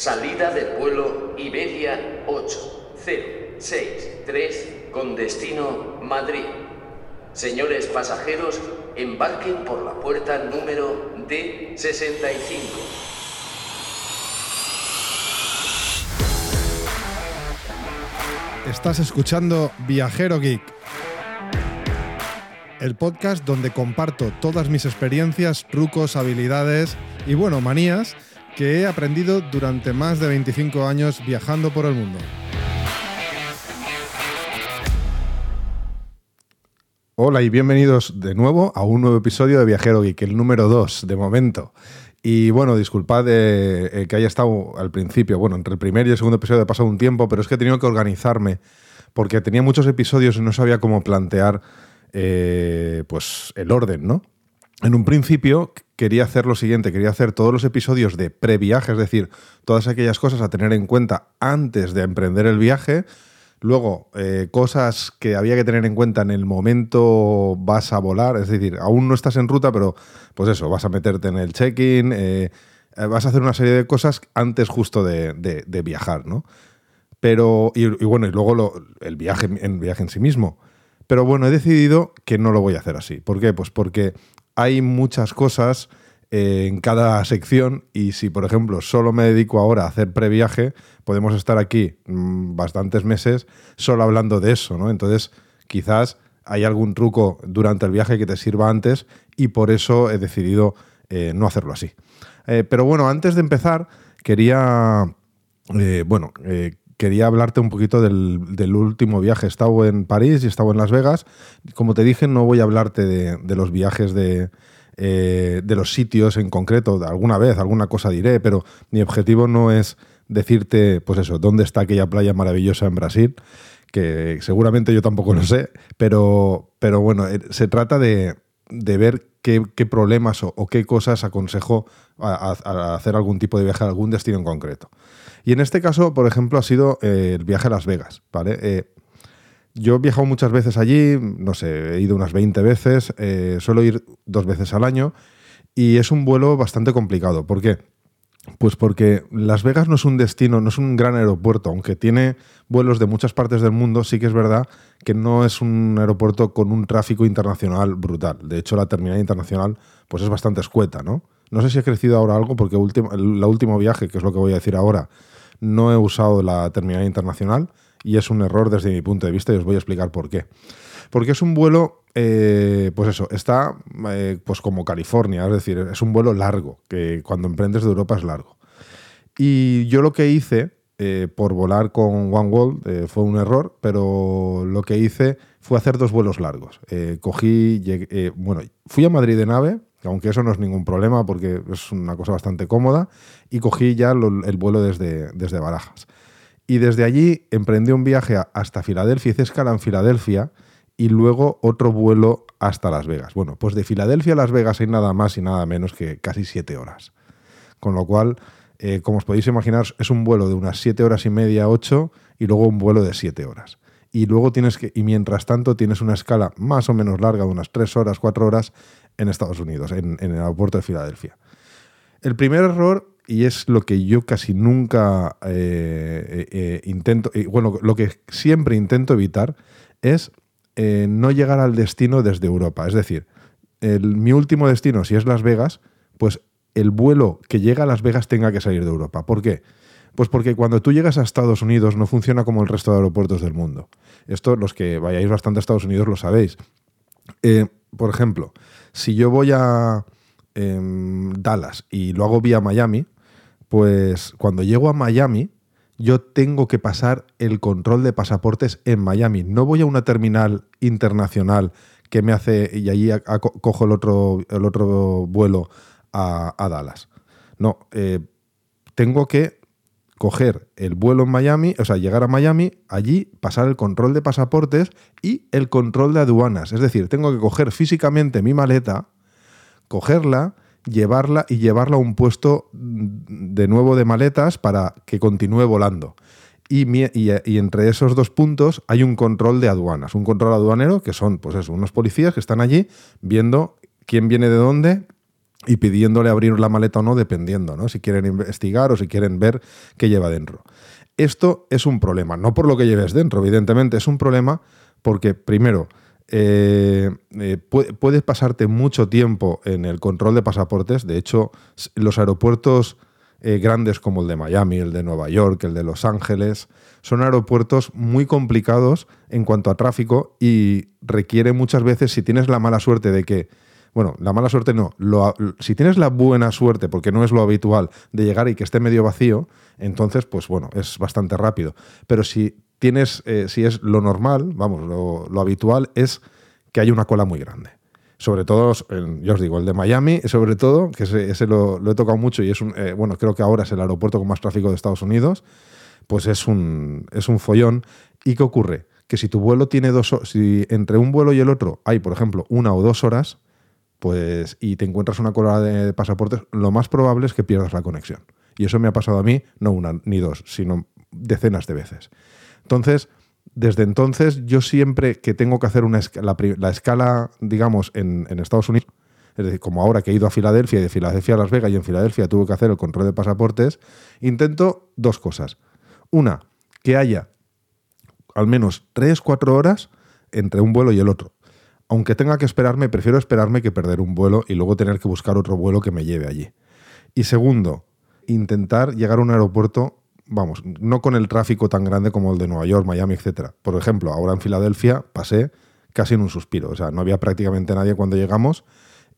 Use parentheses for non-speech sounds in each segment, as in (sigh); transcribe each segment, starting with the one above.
Salida del vuelo Iberia 8063 con destino Madrid. Señores pasajeros, embarquen por la puerta número D65. Estás escuchando Viajero Geek, el podcast donde comparto todas mis experiencias, trucos, habilidades y bueno, manías que he aprendido durante más de 25 años viajando por el mundo. Hola y bienvenidos de nuevo a un nuevo episodio de Viajero Geek, el número 2 de momento. Y bueno, disculpad eh, eh, que haya estado al principio, bueno, entre el primer y el segundo episodio ha pasado un tiempo, pero es que he tenido que organizarme porque tenía muchos episodios y no sabía cómo plantear eh, pues el orden, ¿no? En un principio quería hacer lo siguiente, quería hacer todos los episodios de previaje, es decir, todas aquellas cosas a tener en cuenta antes de emprender el viaje, Luego, eh, cosas que había que tener en cuenta en el momento vas a volar, es decir, aún no estás en ruta, pero pues eso, vas a meterte en el check-in, eh, eh, vas a hacer una serie de cosas antes justo de, viajar, ¿no? Pero, y, bueno, y luego el, viaje, el viaje en sí mismo. Pero bueno, he decidido que no lo voy a hacer así. ¿Por qué? Pues porque hay muchas cosas en cada sección y si, por ejemplo, solo me dedico ahora a hacer previaje, podemos estar aquí mm, bastantes meses solo hablando de eso, ¿no? Entonces, quizás hay algún truco durante el viaje que te sirva antes y por eso he decidido eh, no hacerlo así. Eh, pero bueno, antes de empezar, quería, eh, bueno, quería hablarte un poquito del, último viaje. He estado en París y he estado en Las Vegas. Como te dije, no voy a hablarte de, de los viajes de, eh, de los sitios en concreto. Alguna vez, alguna cosa diré, pero mi objetivo no es decirte, pues eso, dónde está aquella playa maravillosa en Brasil, que seguramente yo tampoco lo sé, pero, pero bueno, eh, se trata de, ver qué, problemas o, qué cosas aconsejo a, hacer algún tipo de viaje a algún destino en concreto. Y en este caso, por ejemplo, ha sido eh, el viaje a Las Vegas, ¿vale? Yo he viajado muchas veces allí, no sé, he ido unas 20 veces, eh, suelo ir dos veces al año y es un vuelo bastante complicado. ¿Por qué? Pues porque Las Vegas no es un destino, no es un gran aeropuerto, aunque tiene vuelos de muchas partes del mundo, sí que es verdad que no es un aeropuerto con un tráfico internacional brutal. De hecho, la terminal internacional pues es bastante escueta, ¿no? No sé si ha crecido ahora algo porque el último viaje, que es lo que voy a decir ahora, no he usado la terminal internacional, y es un error desde mi punto de vista y os voy a explicar por qué. Porque es un vuelo, eh, pues eso, está eh, pues como California, es decir, es un vuelo largo, que cuando emprendes de Europa es largo. Y yo lo que hice eh, por volar con One World fue un error, pero lo que hice fue hacer dos vuelos largos. cogí, bueno, fui a Madrid de nave, aunque eso no es ningún problema porque es una cosa bastante cómoda, y cogí ya el vuelo desde, desde Barajas. Y desde allí emprendí un viaje hasta Filadelfia, hice escala en Filadelfia y luego otro vuelo hasta Las Vegas. Bueno, pues de Filadelfia a Las Vegas hay nada más y nada menos que casi siete horas. Con lo cual, eh, como os podéis imaginar, es un vuelo de unas siete horas y media, ocho, y luego un vuelo de siete horas. Y luego tienes que, y mientras tanto tienes una escala más o menos larga, de unas tres horas, cuatro horas, en Estados Unidos, en, el aeropuerto de Filadelfia. El primer error y es lo que yo casi nunca eh, eh, eh, intento, bueno, lo que siempre intento evitar es no llegar al destino desde Europa. Es decir, mi último destino, si es Las Vegas, pues el vuelo que llega a Las Vegas tenga que salir de Europa. ¿Por qué? Pues porque cuando tú llegas a Estados Unidos no funciona como el resto de aeropuertos del mundo. Esto los que vayáis bastante a Estados Unidos lo sabéis. por ejemplo, si yo voy a em, Dallas y lo hago vía Miami, pues cuando llego a Miami, yo tengo que pasar el control de pasaportes en Miami. No voy a una terminal internacional que me hace y allí cojo el otro, el otro vuelo a, Dallas. No, eh, tengo que coger el vuelo en Miami, o sea, llegar a Miami, allí pasar el control de pasaportes y el control de aduanas. Es decir, tengo que coger físicamente mi maleta, cogerla, llevarla y llevarla a un puesto de nuevo de maletas para que continúe volando. Y, entre esos dos puntos hay un control de aduanas, un control aduanero que son pues eso, unos policías que están allí viendo quién viene de dónde y pidiéndole abrir la maleta o no, dependiendo, ¿no? Si quieren investigar o si quieren ver qué lleva dentro. Esto es un problema, no por lo que lleves dentro, evidentemente, es un problema porque, primero, eh, eh, puedes pasarte mucho tiempo en el control de pasaportes. De hecho, los aeropuertos eh, grandes como el de Miami, el de Nueva York, el de Los Ángeles, son aeropuertos muy complicados en cuanto a tráfico y requiere muchas veces, si tienes la mala suerte de que, bueno, la mala suerte no, si tienes la buena suerte, porque no es lo habitual, de llegar y que esté medio vacío, entonces, pues bueno, es bastante rápido. Pero si tienes, eh, si es lo normal, vamos, lo, habitual es que haya una cola muy grande sobre todo, yo os digo, el de Miami, sobre todo, que ese, lo, he tocado mucho y es un, eh, bueno, creo que ahora es el aeropuerto con más tráfico de Estados Unidos, pues es un, es un follón. ¿Y qué ocurre? Que si tu vuelo tiene dos, si entre un vuelo y el otro hay, por ejemplo, una o dos horas, pues, y te encuentras una cola de pasaportes, lo más probable es que pierdas la conexión. Y eso me ha pasado a mí, no una ni dos, sino decenas de veces. Entonces, desde entonces, yo siempre que tengo que hacer una la, escala, digamos, en, Estados Unidos, es decir, como ahora que he ido a Filadelfia y de Filadelfia a Las Vegas y en Filadelfia tuve que hacer el control de pasaportes, intento dos cosas. Una, que haya al menos 3-4 horas entre un vuelo y el otro. Aunque tenga que esperarme, prefiero esperarme que perder un vuelo y luego tener que buscar otro vuelo que me lleve allí. Y segundo, intentar llegar a un aeropuerto vamos, no con el tráfico tan grande como el de Nueva York, Miami, etcétera. Por ejemplo, ahora en Filadelfia pasé casi en un suspiro, o sea, no había prácticamente nadie cuando llegamos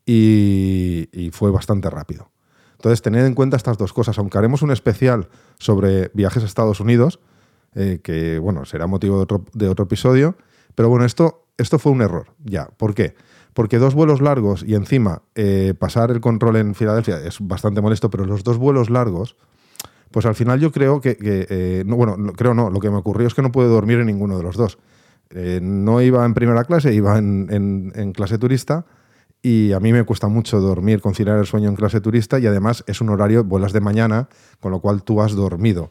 y, fue bastante rápido. Entonces, tened en cuenta estas dos cosas, aunque haremos un especial sobre viajes a Estados Unidos, eh, que bueno, será motivo de otro, de otro episodio, pero bueno, esto, esto fue un error, ya. ¿Por qué? Porque dos vuelos largos y encima eh, pasar el control en Filadelfia es bastante molesto, pero los dos vuelos largos, pues al final yo creo que, eh, no, bueno, creo no, lo que me ocurrió es que no pude dormir en ninguno de los dos. Eh, no iba en primera clase, iba en, clase turista y a mí me cuesta mucho dormir, conciliar el sueño en clase turista y además es un horario, vuelas de mañana, con lo cual tú has dormido.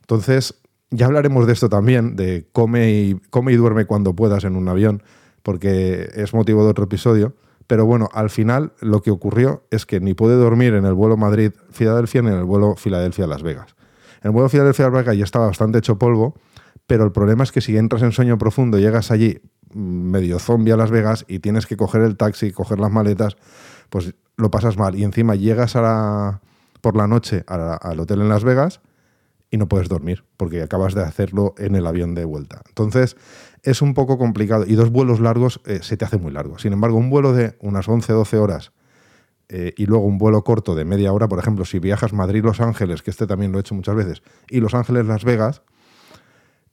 Entonces, ya hablaremos de esto también, de come y, come y duerme cuando puedas en un avión, porque es motivo de otro episodio. Pero bueno, al final lo que ocurrió es que ni pude dormir en el vuelo Madrid-Filadelfia ni en el vuelo Filadelfia-Las Vegas. En el vuelo Filadelfia-Las Vegas ya estaba bastante hecho polvo, pero el problema es que si entras en sueño profundo, llegas allí medio zombie a Las Vegas y tienes que coger el taxi, coger las maletas, pues lo pasas mal. Y encima llegas a por la noche al hotel en Las Vegas y no puedes dormir porque acabas de hacerlo en el avión de vuelta. Entonces es un poco complicado y dos vuelos largos eh, se te hace muy largo. Sin embargo, un vuelo de unas 11-12 horas eh, y luego un vuelo corto de media hora, por ejemplo, si viajas Madrid-Los Ángeles, que este también lo he hecho muchas veces, y Los Ángeles-Las Vegas,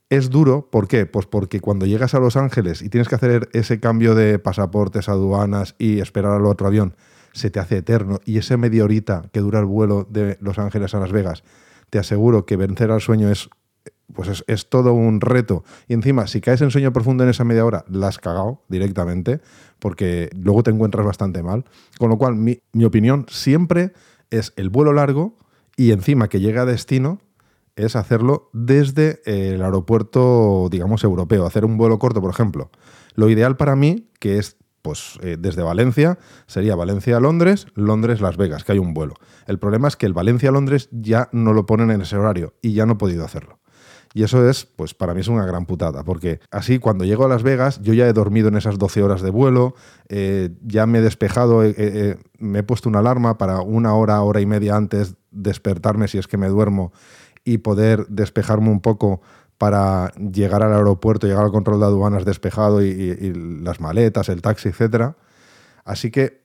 es duro. ¿Por qué? Pues porque cuando llegas a Los Ángeles y tienes que hacer ese cambio de pasaportes, aduanas y esperar al otro avión, se te hace eterno. Y ese media horita que dura el vuelo de Los Ángeles a Las Vegas te aseguro que vencer al sueño es pues es, todo un reto. Y encima, si caes en sueño profundo en esa media hora, la has cagado directamente, porque luego te encuentras bastante mal. Con lo cual, mi, opinión siempre es el vuelo largo y encima que llegue a destino, es hacerlo desde el aeropuerto, digamos, europeo. Hacer un vuelo corto, por ejemplo. Lo ideal para mí, que es pues eh, desde Valencia sería Valencia a Londres, Londres Las Vegas, que hay un vuelo. El problema es que el Valencia a Londres ya no lo ponen en ese horario y ya no he podido hacerlo. Y eso es, pues para mí es una gran putada, porque así cuando llego a Las Vegas yo ya he dormido en esas 12 horas de vuelo, eh, ya me he despejado, me he puesto una alarma para una hora, hora y media antes despertarme si es que me duermo y poder despejarme un poco para llegar al aeropuerto, llegar al control de aduanas despejado y, las maletas, el taxi, etc. Así que,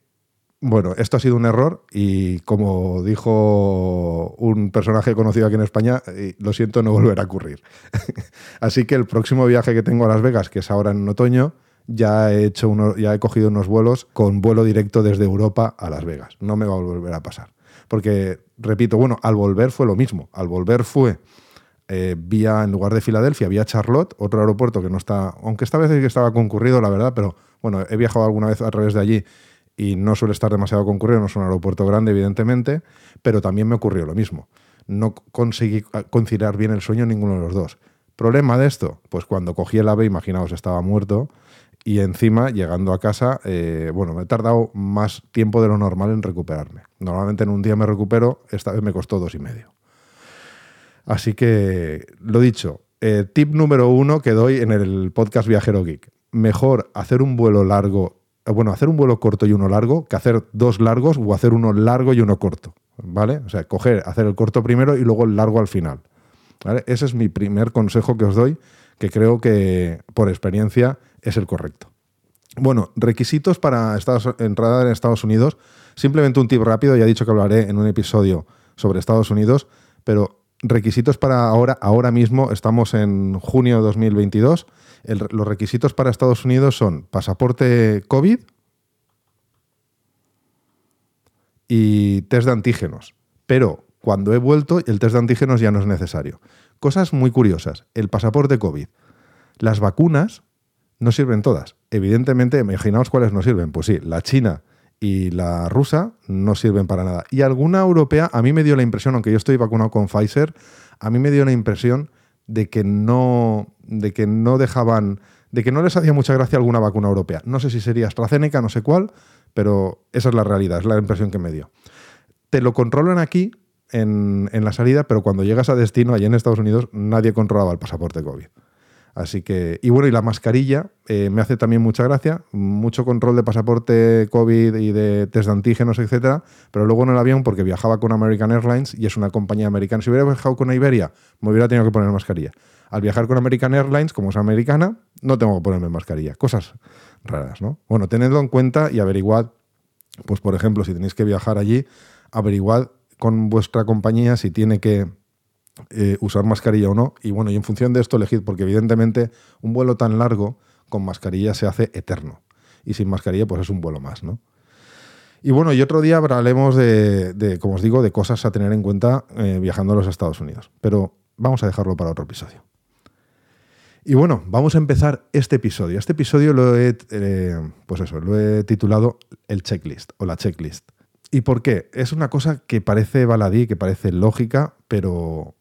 bueno, esto ha sido un error y como dijo un personaje conocido aquí en España, lo siento, no volverá a ocurrir. (laughs) Así que el próximo viaje que tengo a Las Vegas, que es ahora en otoño, ya he, hecho uno, ya he cogido unos vuelos con vuelo directo desde Europa a Las Vegas. No me va a volver a pasar. Porque, repito, bueno, al volver fue lo mismo. Al volver fue eh, vía, en lugar de Filadelfia, vía Charlotte, otro aeropuerto que no está, aunque esta vez sí que estaba concurrido, la verdad, pero bueno, he viajado alguna vez a través de allí y no suele estar demasiado concurrido, no es un aeropuerto grande, evidentemente, pero también me ocurrió lo mismo. No conseguí conciliar bien el sueño en ninguno de los dos. ¿Problema de esto? Pues cuando cogí el ave, imaginaos, estaba muerto y encima, llegando a casa, eh, bueno, me he tardado más tiempo de lo normal en recuperarme. Normalmente en un día me recupero, esta vez me costó dos y medio. Así que, lo dicho, eh, tip número uno que doy en el podcast Viajero Geek. Mejor hacer un vuelo largo, eh, bueno, hacer un vuelo corto y uno largo que hacer dos largos o hacer uno largo y uno corto. ¿Vale? O sea, coger, hacer el corto primero y luego el largo al final. Ese es mi primer consejo que os doy, que creo que por experiencia es el correcto. Bueno, requisitos para entrada en Estados Unidos. Simplemente un tip rápido, ya he dicho que hablaré en un episodio sobre Estados Unidos, pero requisitos para ahora, ahora mismo, estamos en junio de 2022. los requisitos para Estados Unidos son pasaporte COVID y test de antígenos. Pero cuando he vuelto, el test de antígenos ya no es necesario. Cosas muy curiosas. El pasaporte COVID. Las vacunas no sirven todas. Evidentemente, imaginaos cuáles no sirven. Pues sí, la china y la rusa no sirven para nada. Y alguna europea, a mí me dio la impresión, aunque yo estoy vacunado con Pfizer, a mí me dio la impresión de que no, de que no dejaban, de que no les hacía mucha gracia alguna vacuna europea. No sé si sería AstraZeneca, no sé cuál, pero esa es la realidad, es la impresión que me dio. Te lo controlan aquí en, en la salida, pero cuando llegas a destino, allí en Estados Unidos, nadie controlaba el pasaporte COVID. Así que, y bueno, y la mascarilla eh, me hace también mucha gracia, mucho control de pasaporte COVID y de test de antígenos, etcétera, pero luego en el avión, porque viajaba con American Airlines y es una compañía americana. Si hubiera viajado con Iberia, me hubiera tenido que poner mascarilla. Al viajar con American Airlines, como es americana, no tengo que ponerme mascarilla. Cosas raras, ¿no? Bueno, tenedlo en cuenta y averiguad, pues por ejemplo, si tenéis que viajar allí, averiguad con vuestra compañía si tiene que eh, usar mascarilla o no. Y bueno, y en función de esto elegid, porque evidentemente un vuelo tan largo con mascarilla se hace eterno. Y sin mascarilla, pues es un vuelo más, ¿no? Y bueno, y otro día hablaremos de, como os digo, de cosas a tener en cuenta eh, viajando a los Estados Unidos. Pero vamos a dejarlo para otro episodio. Y bueno, vamos a empezar este episodio. Este episodio lo he, eh, pues eso, lo he titulado el checklist o la checklist. ¿Y por qué? Es una cosa que parece baladí, que parece lógica, pero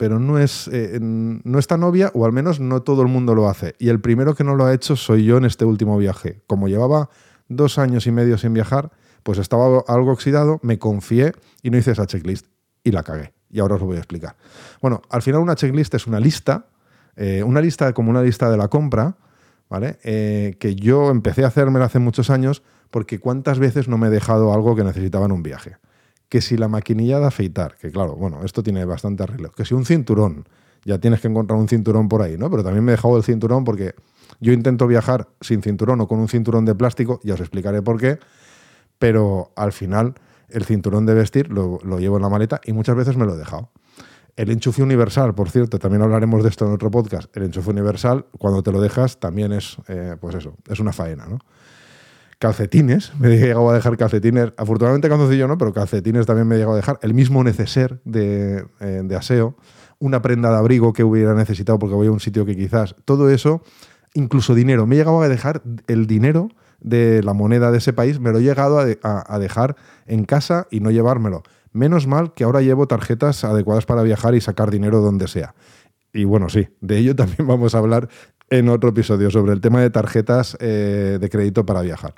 pero no es, eh, no es tan obvia, o al menos no todo el mundo lo hace. Y el primero que no lo ha hecho soy yo en este último viaje. Como llevaba dos años y medio sin viajar, pues estaba algo oxidado, me confié y no hice esa checklist. Y la cagué. Y ahora os lo voy a explicar. Bueno, al final una checklist es una lista, eh, una lista como una lista de la compra, ¿vale? Eh, que yo empecé a hacérmela hace muchos años porque cuántas veces no me he dejado algo que necesitaba en un viaje que si la maquinilla de afeitar, que claro, bueno, esto tiene bastante arreglo, que si un cinturón, ya tienes que encontrar un cinturón por ahí, ¿no? Pero también me he dejado el cinturón porque yo intento viajar sin cinturón o con un cinturón de plástico, ya os explicaré por qué, pero al final el cinturón de vestir lo, llevo en la maleta y muchas veces me lo he dejado. El enchufe universal, por cierto, también hablaremos de esto en otro podcast. El enchufe universal, cuando te lo dejas, también es, eh, pues eso, es una faena, ¿no? Calcetines, me he llegado a dejar calcetines, afortunadamente calzoncillo no, pero calcetines también me he llegado a dejar, el mismo neceser de, eh, de aseo, una prenda de abrigo que hubiera necesitado porque voy a un sitio que quizás, todo eso, incluso dinero, me he llegado a dejar el dinero de la moneda de ese país, me lo he llegado a, dejar en casa y no llevármelo. Menos mal que ahora llevo tarjetas adecuadas para viajar y sacar dinero donde sea. Y bueno, sí, de ello (laughs) también vamos a hablar en otro episodio sobre el tema de tarjetas eh, de crédito para viajar.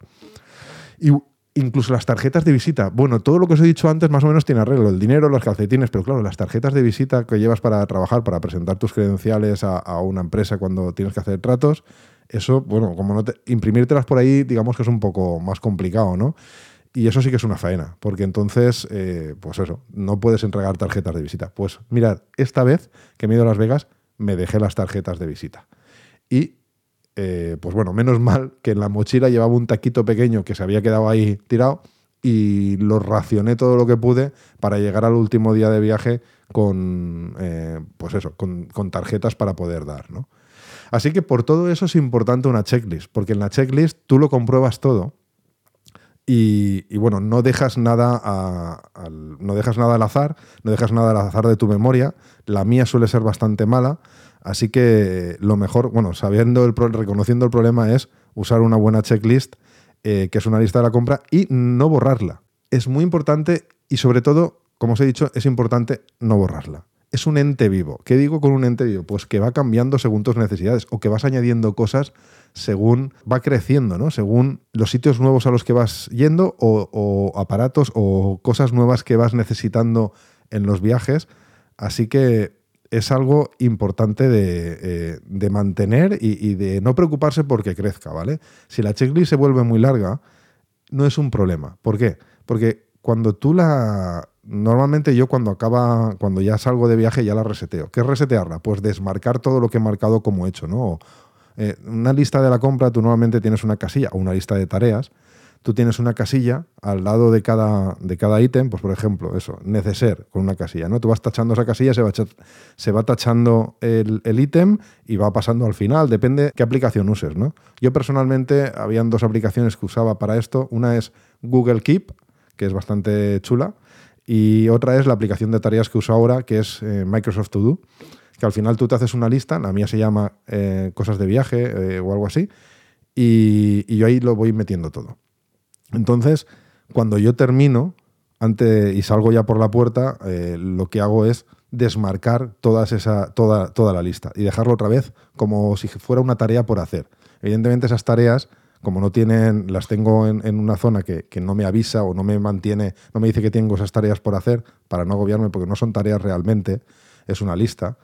Y incluso las tarjetas de visita. Bueno, todo lo que os he dicho antes más o menos tiene arreglo. El dinero, los calcetines, pero claro, las tarjetas de visita que llevas para trabajar, para presentar tus credenciales a, una empresa cuando tienes que hacer tratos, eso, bueno, como no te, imprimírtelas por ahí, digamos que es un poco más complicado, ¿no? Y eso sí que es una faena, porque entonces, eh, pues eso, no puedes entregar tarjetas de visita. Pues mirad, esta vez que me he ido a Las Vegas, me dejé las tarjetas de visita. Y, eh, pues bueno, menos mal que en la mochila llevaba un taquito pequeño que se había quedado ahí tirado y lo racioné todo lo que pude para llegar al último día de viaje con, eh, pues eso, con, tarjetas para poder dar, ¿no? Así que por todo eso es importante una checklist, porque en la checklist tú lo compruebas todo y, bueno, no dejas, nada al, no dejas nada al azar, no dejas nada al azar de tu memoria. La mía suele ser bastante mala, Así que lo mejor, bueno, sabiendo el reconociendo el problema es usar una buena checklist, eh, que es una lista de la compra, y no borrarla. Es muy importante y sobre todo, como os he dicho, es importante no borrarla. es un ente vivo. ¿Qué digo con un ente vivo? Pues que va cambiando según tus necesidades o que vas añadiendo cosas según va creciendo, ¿no? Según los sitios nuevos a los que vas yendo o, aparatos o cosas nuevas que vas necesitando en los viajes. Así que es algo importante de, eh, mantener y, y, de no preocuparse porque crezca, ¿vale? Si la checklist se vuelve muy larga, no es un problema. ¿Por qué? Porque cuando tú la... Normalmente yo cuando acaba, cuando ya salgo de viaje ya la reseteo. ¿Qué es resetearla? Pues desmarcar todo lo que he marcado como hecho, ¿no? Eh, una lista de la compra, tú normalmente tienes una casilla o una lista de tareas. Tú tienes una casilla al lado de cada, de cada ítem, pues por ejemplo, eso, neceser con una casilla, ¿no? Tú vas tachando esa casilla, se va, se va tachando el, ítem y va pasando al final, depende qué aplicación uses, ¿no? Yo personalmente, habían dos aplicaciones que usaba para esto. Una es Google Keep, que es bastante chula, y otra es la aplicación de tareas que uso ahora, que es eh, Microsoft To Do que al final tú te haces una lista, la mía se llama eh, cosas de viaje eh, o algo así, y, yo ahí lo voy metiendo todo. Entonces, cuando yo termino antes, y salgo ya por la puerta, eh, lo que hago es desmarcar todas esa, toda, toda la lista y dejarlo otra vez como si fuera una tarea por hacer. Evidentemente esas tareas, como no tienen, las tengo en, en una zona que, que, no me avisa o no me mantiene, no me dice que tengo esas tareas por hacer, para no agobiarme, porque no son tareas realmente, es una lista.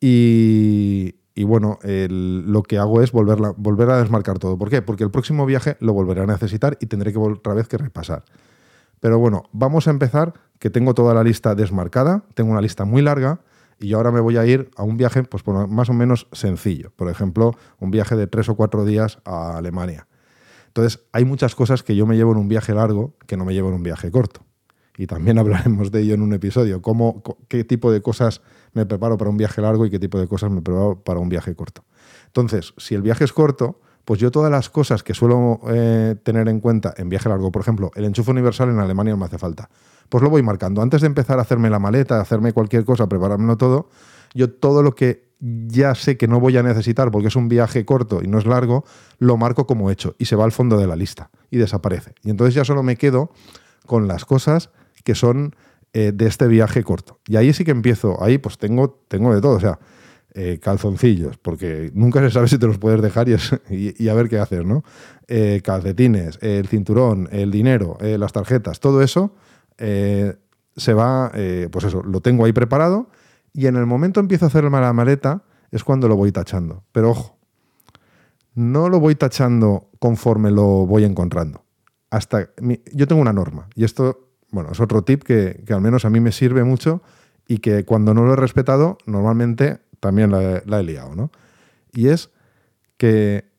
Y, bueno, lo que hago es volverla, volver a desmarcar todo. ¿Por qué? Porque el próximo viaje lo volveré a necesitar y tendré que otra vez que repasar. Pero bueno, vamos a empezar, que tengo toda la lista desmarcada, tengo una lista muy larga y ahora me voy a ir a un viaje pues, más o menos sencillo. Por ejemplo, un viaje de tres o cuatro días a Alemania. Entonces, hay muchas cosas que yo me llevo en un viaje largo que no me llevo en un viaje corto. Y también (laughs) hablaremos de ello en un episodio, cómo, qué tipo de cosas me preparo para un viaje largo y qué tipo de cosas me preparo para un viaje corto. Entonces, si el viaje es corto, pues yo todas las cosas que suelo eh, tener en cuenta en viaje largo, por ejemplo, el enchufe universal en Alemania no me hace falta, pues lo voy marcando. Antes de empezar a hacerme la maleta, hacerme cualquier cosa, preparármelo todo, yo todo lo que ya sé que no voy a necesitar porque es un viaje corto y no es largo, lo marco como hecho y se va al fondo de la lista y desaparece. Y entonces ya solo me quedo con las cosas que son eh, de este viaje corto. Y ahí sí que empiezo, ahí pues tengo, tengo de todo, o sea, eh, calzoncillos, porque nunca se sabe si te los puedes dejar y, a ver qué hacer, ¿no? Eh, calcetines, el cinturón, el dinero, las tarjetas, todo eso se va, pues eso, lo tengo ahí preparado y en el momento empiezo a hacerme la maleta es cuando lo voy tachando. Pero ojo, no lo voy tachando conforme lo voy encontrando. Hasta yo tengo una norma y esto bueno, es otro tip que, al menos a mí me sirve mucho y que cuando no lo he respetado, normalmente también la, he liado, ¿no? Y es que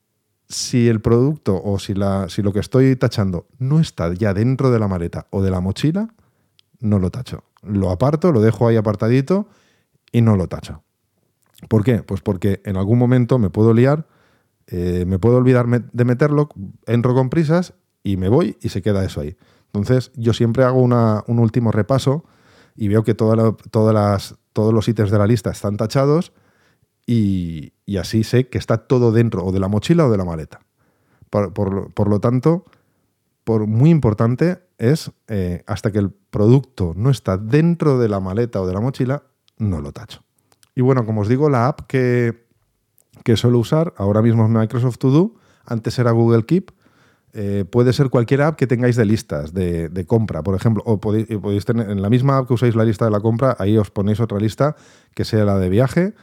si el producto o si, la, si lo que estoy tachando no está ya dentro de la maleta o de la mochila, no lo tacho. Lo aparto, lo dejo ahí apartadito y no lo tacho. ¿Por qué? Pues porque en algún momento me puedo liar, eh, me puedo olvidar de meterlo, entro con prisas y me voy y se queda eso ahí. Entonces, yo siempre hago un último repaso y veo que todos los ítems de la lista están tachados y, así sé que está todo dentro o de la mochila o de la maleta. Por, lo tanto, muy importante es eh, hasta que el producto no está dentro de la maleta o de la mochila, no lo tacho. Y bueno, como os digo, la app que, que suelo usar ahora mismo es Microsoft To Do, antes era Google Keep eh, puede ser cualquier app que tengáis de listas de, compra, por ejemplo, o podéis, tener en la misma app que usáis la lista de la compra, ahí os ponéis otra lista que sea la de viaje.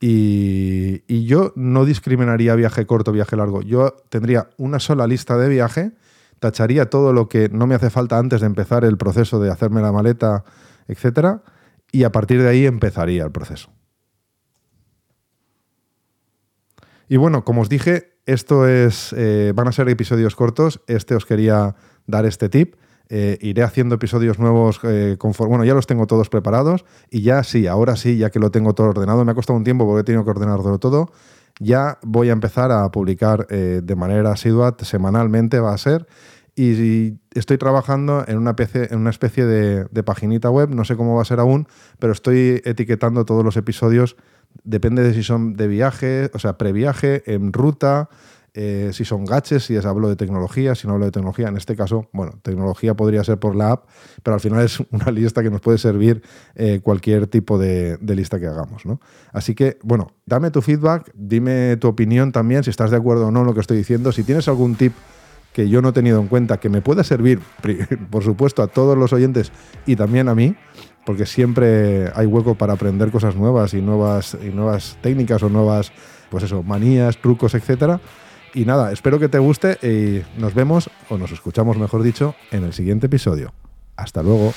Y, yo no discriminaría viaje corto, viaje largo. Yo tendría una sola lista de viaje, tacharía todo lo que no me hace falta antes de empezar el proceso de hacerme la maleta, etcétera, y a partir de ahí empezaría el proceso. Y bueno, como os dije, esto es, eh, van a ser episodios cortos. Este os quería dar este tip. Eh, iré haciendo episodios nuevos eh, conforme. Bueno, ya los tengo todos preparados y ya sí, ahora sí, ya que lo tengo todo ordenado, me ha costado un tiempo porque he tenido que ordenarlo todo. Ya voy a empezar a publicar de manera asidua, semanalmente va a ser. Y estoy trabajando en una, en una especie de, de paginita web, no sé cómo va a ser aún, pero estoy etiquetando todos los episodios depende de si son de viaje, o sea, previaje, en ruta, eh, si son gaches, si es hablo de tecnología, si no hablo de tecnología. En este caso, bueno, tecnología podría ser por la app, pero al final es (laughs) una lista que nos puede servir eh, cualquier tipo de, lista que hagamos. ¿no? Así que, bueno, dame tu feedback, dime tu opinión también, si estás de acuerdo o no en lo que estoy diciendo. Si tienes algún tip que yo no he tenido en cuenta, que me pueda servir, (laughs) por supuesto, a todos los oyentes y también a mí, porque siempre hay hueco para aprender cosas nuevas y nuevas, y nuevas técnicas o nuevas, pues eso, manías, trucos, etcétera. Y nada, espero que te guste y nos vemos, o nos escuchamos mejor dicho, en el siguiente episodio. Hasta luego.